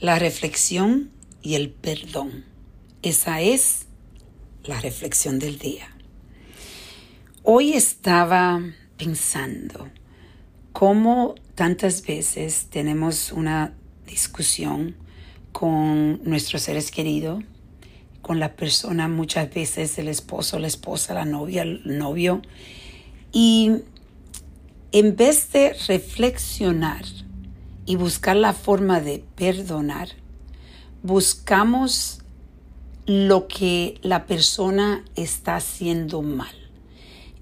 la reflexión y el perdón. Esa es la reflexión del día. Hoy estaba pensando cómo tantas veces tenemos una discusión con nuestros seres queridos, con la persona, muchas veces el esposo, la esposa, la novia, el novio, y en vez de reflexionar y buscar la forma de perdonar, buscamos lo que la persona está haciendo mal.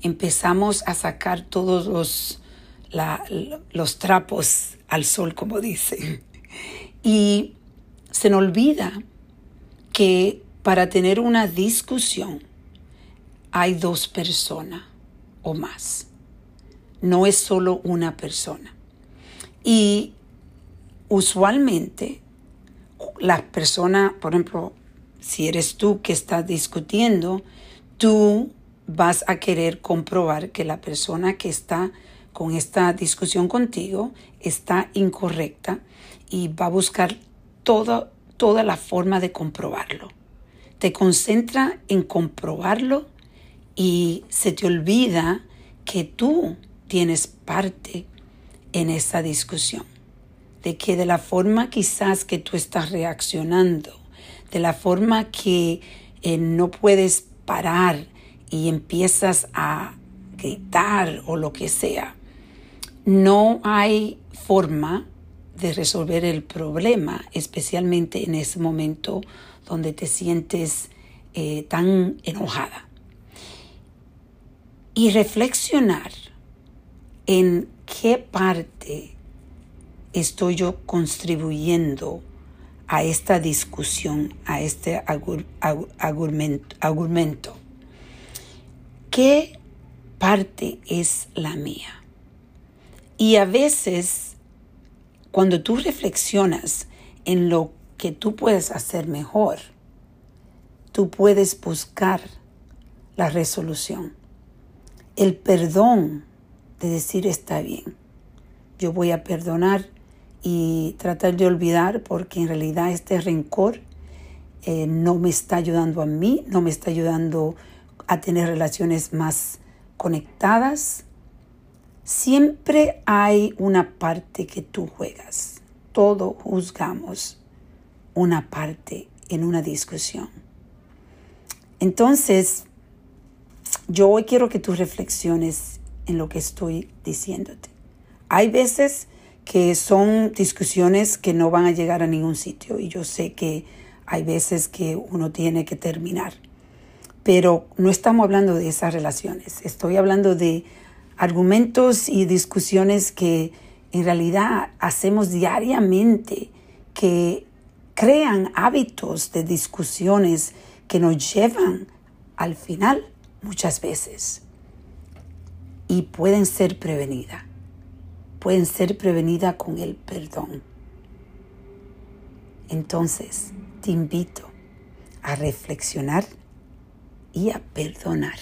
Empezamos a sacar todos los, los trapos al sol, como dicen. Y se nos olvida que para tener una discusión hay dos personas o más. No es solo una persona. Y usualmente las personas, por ejemplo, si eres tú que estás discutiendo, tú vas a querer comprobar que la persona que está con esta discusión contigo está incorrecta y va a buscar toda, toda la forma de comprobarlo. Te concentra en comprobarlo y se te olvida que tú tienes parte en esa discusión de que de la forma quizás que tú estás reaccionando, de la forma que eh, no puedes parar y empiezas a gritar o lo que sea, no hay forma de resolver el problema, especialmente en ese momento donde te sientes eh, tan enojada. Y reflexionar en qué parte estoy yo contribuyendo a esta discusión, a este argumento. ¿Qué parte es la mía? Y a veces, cuando tú reflexionas en lo que tú puedes hacer mejor, tú puedes buscar la resolución, el perdón de decir está bien, yo voy a perdonar y tratar de olvidar porque en realidad este rencor eh, no me está ayudando a mí, no me está ayudando a tener relaciones más conectadas. Siempre hay una parte que tú juegas. Todo juzgamos una parte en una discusión. Entonces, yo hoy quiero que tú reflexiones en lo que estoy diciéndote. Hay veces que son discusiones que no van a llegar a ningún sitio y yo sé que hay veces que uno tiene que terminar. Pero no estamos hablando de esas relaciones, estoy hablando de argumentos y discusiones que en realidad hacemos diariamente, que crean hábitos de discusiones que nos llevan al final muchas veces y pueden ser prevenidas pueden ser prevenidas con el perdón. Entonces, te invito a reflexionar y a perdonar.